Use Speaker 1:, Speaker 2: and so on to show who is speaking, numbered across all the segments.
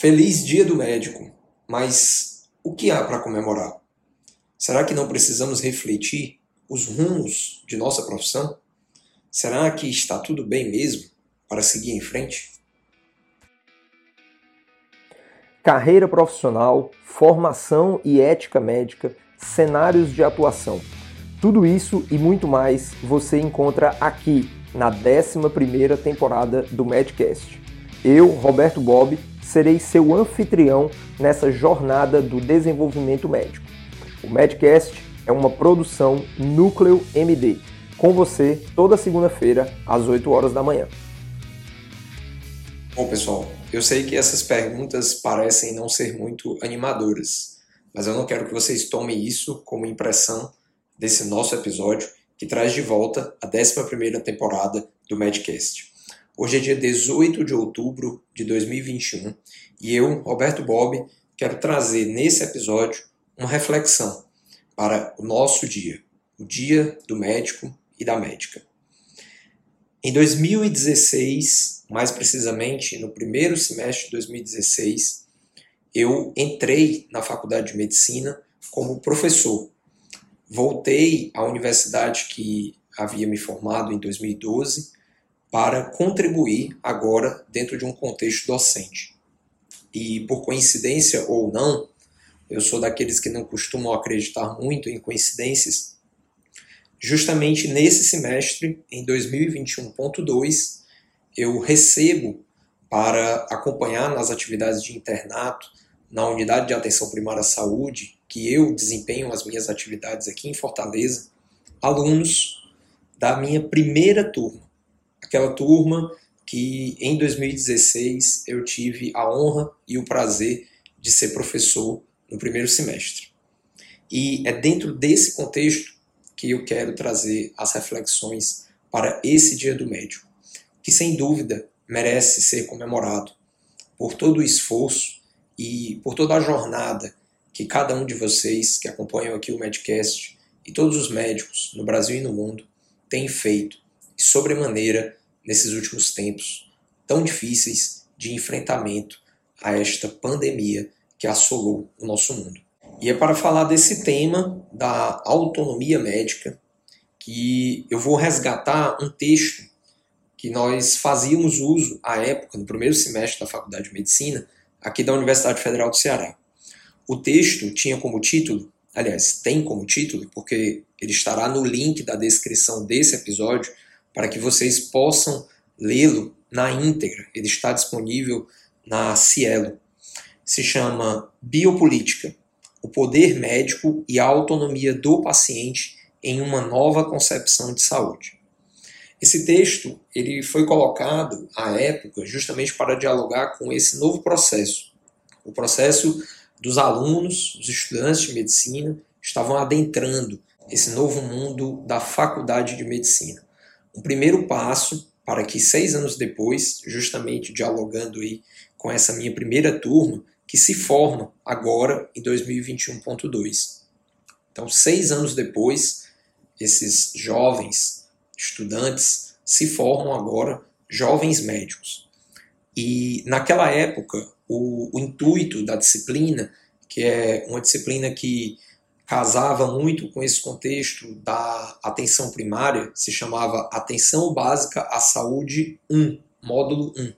Speaker 1: Feliz Dia do Médico, mas o que há para comemorar? Será que não precisamos refletir os rumos de nossa profissão? Será que está tudo bem mesmo para seguir em frente?
Speaker 2: Carreira profissional, formação e ética médica, cenários de atuação. Tudo isso e muito mais você encontra aqui na 11ª temporada do Medcast. Eu, Roberto Bob, serei seu anfitrião nessa jornada do desenvolvimento médico. O Medcast é uma produção Núcleo MD, com você toda segunda-feira às 8 horas da manhã.
Speaker 1: Bom, pessoal, eu sei que essas perguntas parecem não ser muito animadoras, mas eu não quero que vocês tomem isso como impressão desse nosso episódio que traz de volta a 11ª temporada do Medcast. Hoje é dia 18 de outubro de 2021 e eu, Roberto Bob, quero trazer nesse episódio uma reflexão para o nosso dia, o dia do médico e da médica. Em 2016, mais precisamente no primeiro semestre de 2016, eu entrei na faculdade de medicina como professor. Voltei à universidade que havia me formado em 2012 para contribuir agora dentro de um contexto docente. E por coincidência ou não, eu sou daqueles que não costumam acreditar muito em coincidências. Justamente nesse semestre, em 2021.2, eu recebo para acompanhar nas atividades de internato na unidade de atenção primária à saúde, que eu desempenho as minhas atividades aqui em Fortaleza, alunos da minha primeira turma aquela turma que em 2016 eu tive a honra e o prazer de ser professor no primeiro semestre. E é dentro desse contexto que eu quero trazer as reflexões para esse Dia do Médico, que sem dúvida merece ser comemorado por todo o esforço e por toda a jornada que cada um de vocês que acompanham aqui o Medcast e todos os médicos no Brasil e no mundo têm feito e sobremaneira nesses últimos tempos tão difíceis de enfrentamento a esta pandemia que assolou o nosso mundo. E é para falar desse tema da autonomia médica que eu vou resgatar um texto que nós fazíamos uso à época, no primeiro semestre da Faculdade de Medicina, aqui da Universidade Federal do Ceará. O texto tinha como título, aliás, tem como título, porque ele estará no link da descrição desse episódio, para que vocês possam lê-lo na íntegra. Ele está disponível na Cielo. Se chama Biopolítica: O poder médico e a autonomia do paciente em uma nova concepção de saúde. Esse texto ele foi colocado à época justamente para dialogar com esse novo processo, o processo dos alunos, os estudantes de medicina estavam adentrando esse novo mundo da faculdade de medicina um primeiro passo para que seis anos depois, justamente dialogando aí com essa minha primeira turma, que se forma agora em 2021.2. Então, seis anos depois, esses jovens estudantes se formam agora jovens médicos. E naquela época, o, o intuito da disciplina, que é uma disciplina que casava muito com esse contexto da atenção primária, se chamava Atenção Básica à Saúde 1, módulo 1,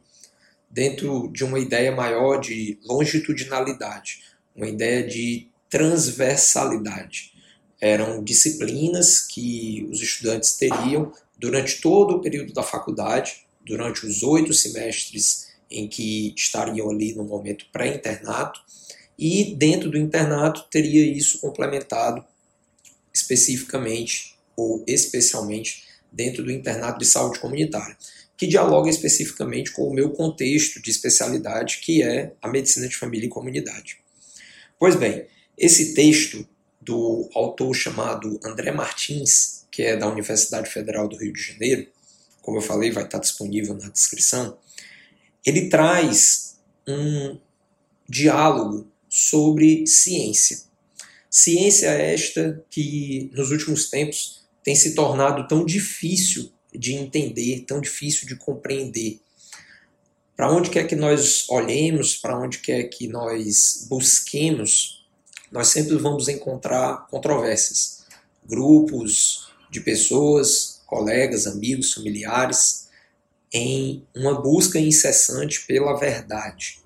Speaker 1: dentro de uma ideia maior de longitudinalidade, uma ideia de transversalidade. Eram disciplinas que os estudantes teriam durante todo o período da faculdade, durante os oito semestres em que estariam ali no momento pré-internato, e dentro do internato teria isso complementado especificamente ou especialmente dentro do internato de saúde comunitária, que dialoga especificamente com o meu contexto de especialidade, que é a medicina de família e comunidade. Pois bem, esse texto do autor chamado André Martins, que é da Universidade Federal do Rio de Janeiro, como eu falei, vai estar disponível na descrição, ele traz um diálogo sobre ciência. Ciência esta que nos últimos tempos tem se tornado tão difícil de entender, tão difícil de compreender. para onde quer que nós olhemos, para onde quer que nós busquemos, nós sempre vamos encontrar controvérsias. Grupos de pessoas, colegas, amigos, familiares, em uma busca incessante pela verdade.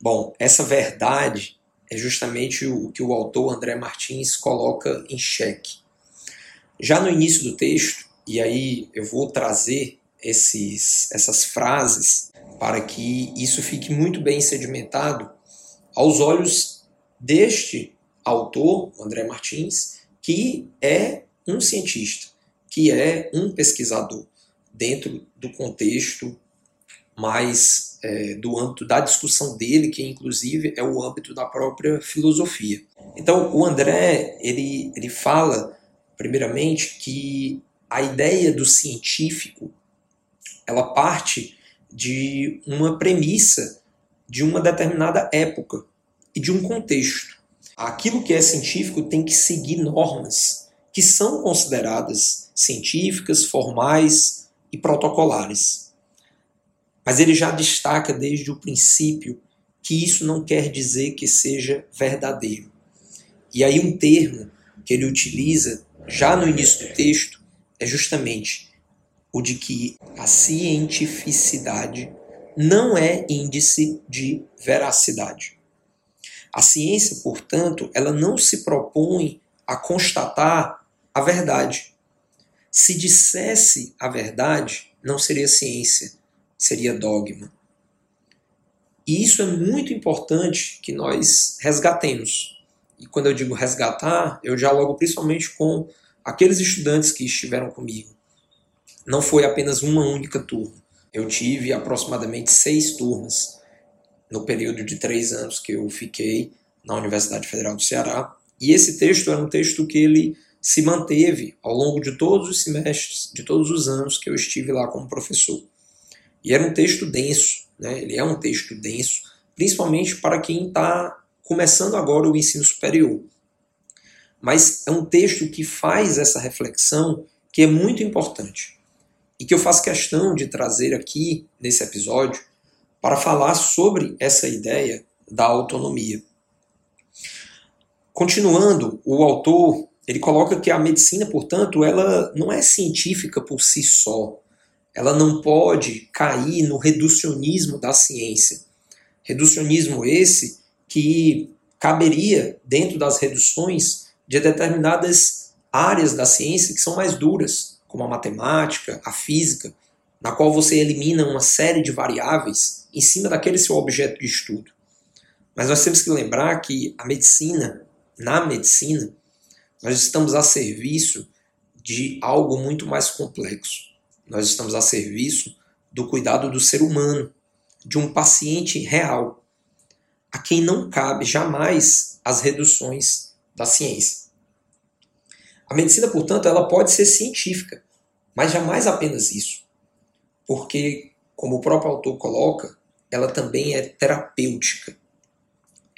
Speaker 1: Bom, essa verdade é justamente o que o autor André Martins coloca em xeque. Já no início do texto, e aí eu vou trazer esses, essas frases para que isso fique muito bem sedimentado aos olhos deste autor, André Martins, que é um cientista, que é um pesquisador dentro do contexto mais é, do âmbito da discussão dele, que inclusive é o âmbito da própria filosofia. Então, o André ele, ele fala, primeiramente, que a ideia do científico ela parte de uma premissa de uma determinada época e de um contexto. Aquilo que é científico tem que seguir normas que são consideradas científicas, formais e protocolares. Mas ele já destaca desde o princípio que isso não quer dizer que seja verdadeiro. E aí um termo que ele utiliza já no início do texto é justamente o de que a cientificidade não é índice de veracidade. A ciência, portanto, ela não se propõe a constatar a verdade. Se dissesse a verdade, não seria ciência, seria dogma. E isso é muito importante que nós resgatemos. E quando eu digo resgatar, eu dialogo principalmente com aqueles estudantes que estiveram comigo não foi apenas uma única turma. Eu tive aproximadamente seis turmas no período de três anos que eu fiquei na Universidade Federal do Ceará. E esse texto era um texto que ele se manteve ao longo de todos os semestres, de todos os anos que eu estive lá como professor. E era um texto denso, né? ele é um texto denso, principalmente para quem está começando agora o ensino superior. Mas é um texto que faz essa reflexão que é muito importante e que eu faço questão de trazer aqui nesse episódio para falar sobre essa ideia da autonomia. Continuando, o autor ele coloca que a medicina, portanto, ela não é científica por si só. Ela não pode cair no reducionismo da ciência. Reducionismo esse que caberia dentro das reduções de determinadas áreas da ciência que são mais duras, como a matemática, a física, na qual você elimina uma série de variáveis em cima daquele seu objeto de estudo. Mas nós temos que lembrar que a medicina, na medicina, nós estamos a serviço de algo muito mais complexo. Nós estamos a serviço do cuidado do ser humano, de um paciente real, a quem não cabe jamais as reduções da ciência. A medicina, portanto, ela pode ser científica, mas jamais apenas isso. Porque, como o próprio autor coloca, ela também é terapêutica.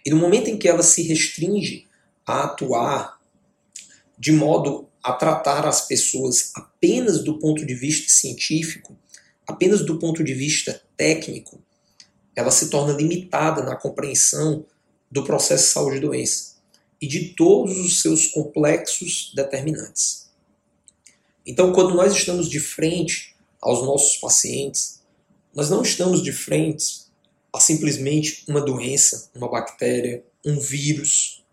Speaker 1: E no momento em que ela se restringe a atuar de modo a tratar as pessoas apenas do ponto de vista científico, apenas do ponto de vista técnico, ela se torna limitada na compreensão do processo de saúde e doença e de todos os seus complexos determinantes. Então, quando nós estamos de frente aos nossos pacientes, nós não estamos de frente a simplesmente uma doença, uma bactéria, um vírus.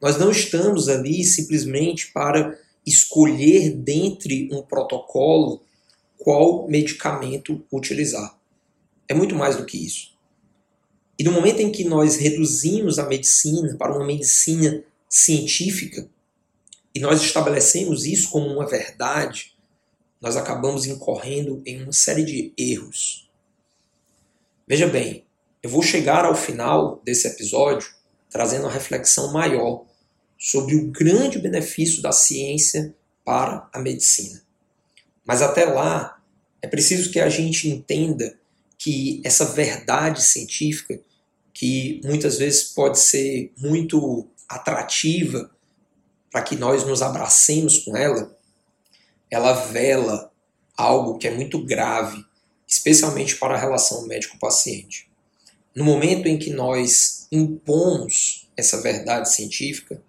Speaker 1: Nós não estamos ali simplesmente para escolher dentre um protocolo qual medicamento utilizar. É muito mais do que isso. E no momento em que nós reduzimos a medicina para uma medicina científica, e nós estabelecemos isso como uma verdade, nós acabamos incorrendo em uma série de erros. Veja bem, eu vou chegar ao final desse episódio trazendo uma reflexão maior sobre o grande benefício da ciência para a medicina. Mas até lá, é preciso que a gente entenda que essa verdade científica que muitas vezes pode ser muito atrativa para que nós nos abracemos com ela, ela vela algo que é muito grave, especialmente para a relação médico-paciente. No momento em que nós impomos essa verdade científica,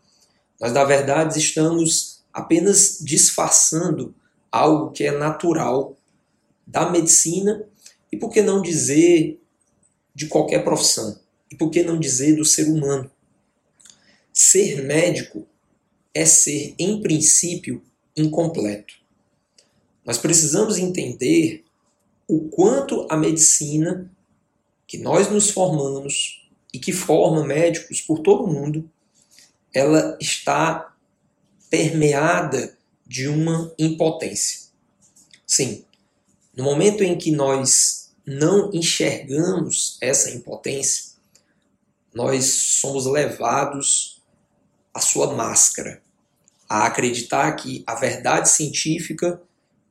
Speaker 1: nós, na verdade, estamos apenas disfarçando algo que é natural da medicina e, por que não dizer, de qualquer profissão. E por que não dizer do ser humano? Ser médico é ser, em princípio, incompleto. Nós precisamos entender o quanto a medicina que nós nos formamos e que forma médicos por todo o mundo, ela está permeada de uma impotência. Sim, no momento em que nós não enxergamos essa impotência, nós somos levados à sua máscara, a acreditar que a verdade científica,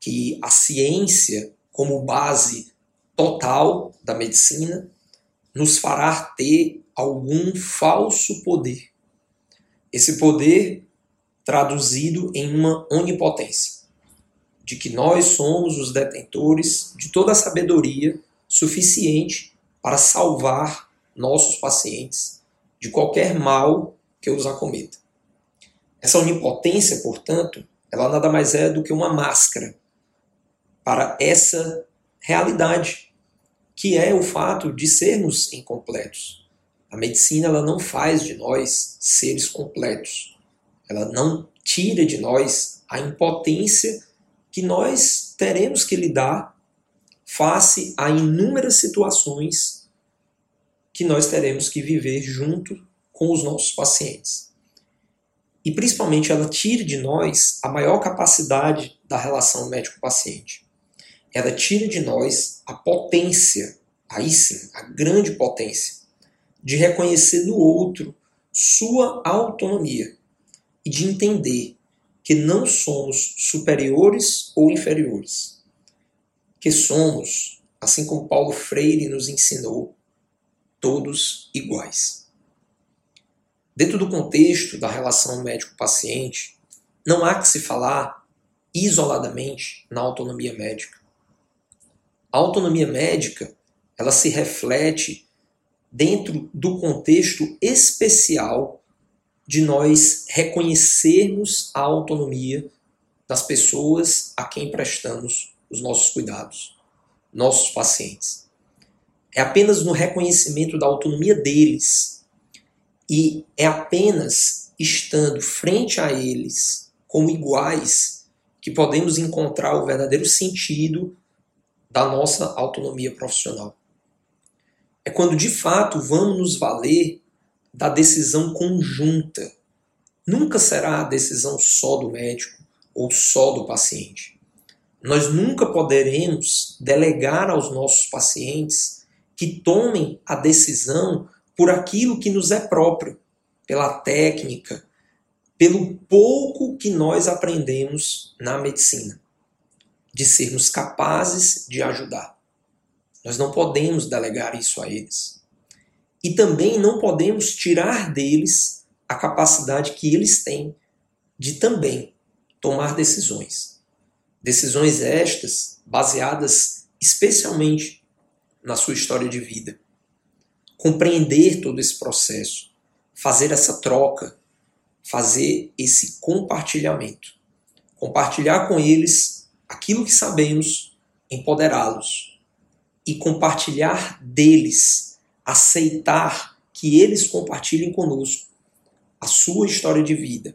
Speaker 1: que a ciência como base total da medicina, nos fará ter algum falso poder. Esse poder traduzido em uma onipotência, de que nós somos os detentores de toda a sabedoria suficiente para salvar nossos pacientes de qualquer mal que os acometa. Essa onipotência, portanto, ela nada mais é do que uma máscara para essa realidade, que é o fato de sermos incompletos. A medicina ela não faz de nós seres completos. Ela não tira de nós a impotência que nós teremos que lidar face a inúmeras situações que nós teremos que viver junto com os nossos pacientes. E principalmente ela tira de nós a maior capacidade da relação médico-paciente. Ela tira de nós a potência, aí sim, a grande potência, de reconhecer no outro sua autonomia e de entender que não somos superiores ou inferiores, que somos, assim como Paulo Freire nos ensinou, todos iguais. Dentro do contexto da relação médico-paciente, não há que se falar isoladamente na autonomia médica. A autonomia médica, ela se reflete dentro do contexto especial de nós reconhecermos a autonomia das pessoas a quem prestamos os nossos cuidados, nossos pacientes. É apenas no reconhecimento da autonomia deles e é apenas estando frente a eles como iguais que podemos encontrar o verdadeiro sentido da nossa autonomia profissional. É quando de fato vamos nos valer da decisão conjunta. Nunca será a decisão só do médico ou só do paciente. Nós nunca poderemos delegar aos nossos pacientes que tomem a decisão por aquilo que nos é próprio, pela técnica, pelo pouco que nós aprendemos na medicina, de sermos capazes de ajudar. Nós não podemos delegar isso a eles. E também não podemos tirar deles a capacidade que eles têm de também tomar decisões. Decisões estas baseadas especialmente na sua história de vida. Compreender todo esse processo, fazer essa troca, fazer esse compartilhamento. Compartilhar com eles aquilo que sabemos, empoderá-los e compartilhar deles aceitar que eles compartilhem conosco a sua história de vida,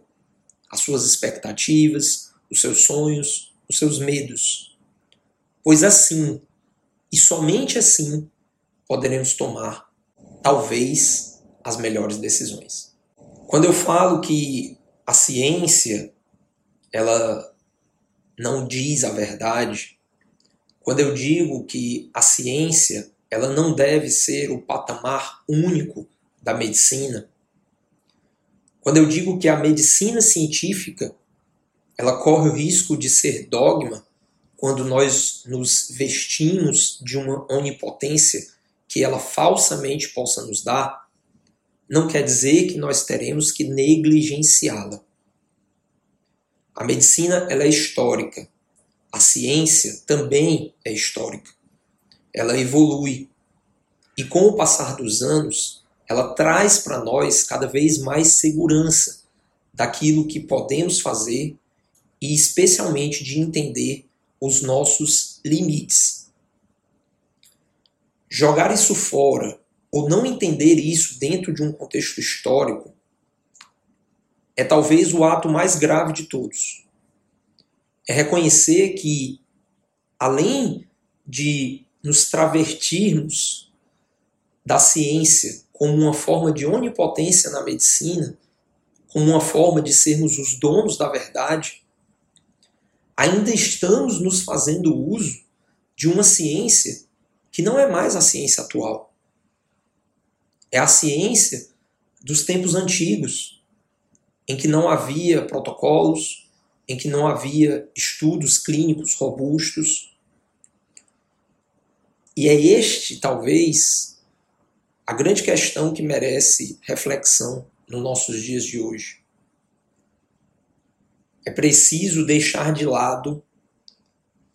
Speaker 1: as suas expectativas, os seus sonhos, os seus medos. Pois assim, e somente assim, poderemos tomar, talvez, as melhores decisões. Quando eu falo que a ciência ela não diz a verdade, quando eu digo que a ciência ela não deve ser o patamar único da medicina. Quando eu digo que a medicina científica ela corre o risco de ser dogma quando nós nos vestimos de uma onipotência que ela falsamente possa nos dar, não quer dizer que nós teremos que negligenciá-la. A medicina ela é histórica. A ciência também é histórica. ela evolui. E com o passar dos anos, ela traz para nós cada vez mais segurança daquilo que podemos fazer e especialmente de entender os nossos limites. Jogar isso fora ou não entender isso dentro de um contexto histórico é talvez o ato mais grave de todos. É reconhecer que, além de nos travertirmos da ciência como uma forma de onipotência na medicina, como uma forma de sermos os donos da verdade, ainda estamos nos fazendo uso de uma ciência que não é mais a ciência atual. É a ciência dos tempos antigos, em que não havia protocolos, em que não havia estudos clínicos robustos. E é este, talvez, a grande questão que merece reflexão nos nossos dias de hoje. É preciso deixar de lado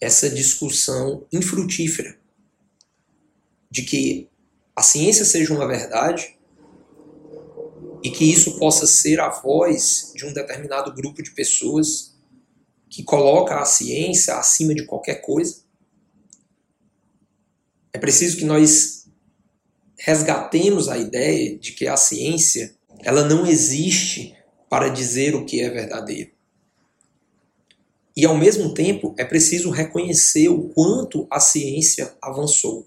Speaker 1: essa discussão infrutífera de que a ciência seja uma verdade e que isso possa ser a voz de um determinado grupo de pessoas que coloca a ciência acima de qualquer coisa. É preciso que nós resgatemos a ideia de que a ciência ela não existe para dizer o que é verdadeiro. E ao mesmo tempo é preciso reconhecer o quanto a ciência avançou.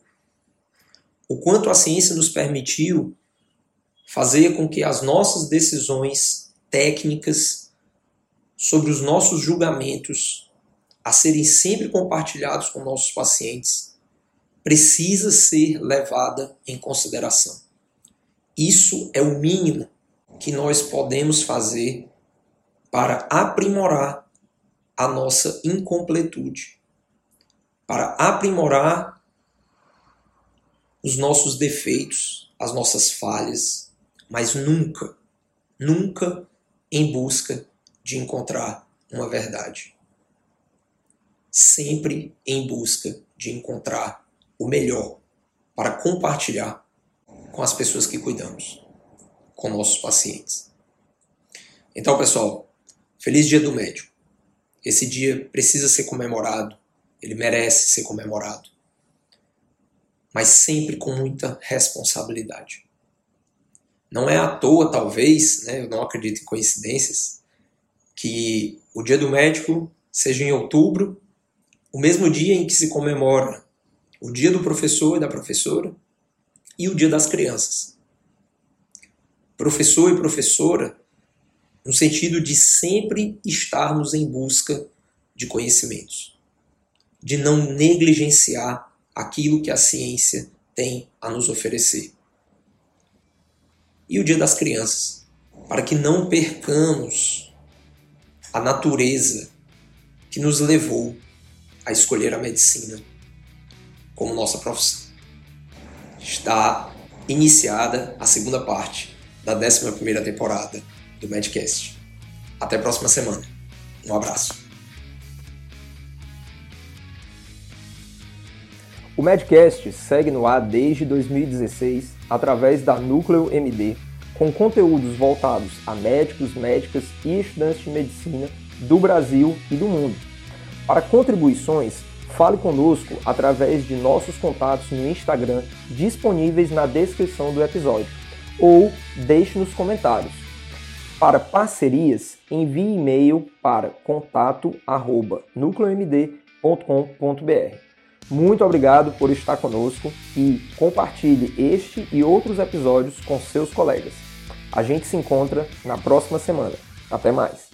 Speaker 1: O quanto a ciência nos permitiu fazer com que as nossas decisões técnicas sobre os nossos julgamentos a serem sempre compartilhados com nossos pacientes precisa ser levada em consideração. Isso é o mínimo que nós podemos fazer para aprimorar a nossa incompletude, para aprimorar os nossos defeitos, as nossas falhas, mas nunca, nunca em busca de encontrar uma verdade. Sempre em busca de encontrar o melhor para compartilhar com as pessoas que cuidamos, com nossos pacientes. Então, pessoal, feliz Dia do Médico. Esse dia precisa ser comemorado, ele merece ser comemorado, mas sempre com muita responsabilidade. Não é à toa, talvez, né, eu não acredito em coincidências, que o Dia do Médico seja em outubro, o mesmo dia em que se comemora o Dia do Professor e da Professora e o Dia das Crianças. Professor e professora, no sentido de sempre estarmos em busca de conhecimentos, de não negligenciar aquilo que a ciência tem a nos oferecer e o Dia das Crianças, para que não percamos a natureza que nos levou a escolher a medicina como nossa profissão. Está iniciada a segunda parte da 11 temporada do Medcast. Até a próxima semana. Um abraço.
Speaker 2: O Medcast segue no ar desde 2016 através da Núcleo MD, com conteúdos voltados a médicos, médicas e estudantes de medicina do Brasil e do mundo. Para contribuições, fale conosco através de nossos contatos no Instagram disponíveis na descrição do episódio ou deixe nos comentários. Para parcerias, envie e-mail para contato@nucleomd.com.br. Muito obrigado por estar conosco e compartilhe este e outros episódios com seus colegas. A gente se encontra na próxima semana. Até mais!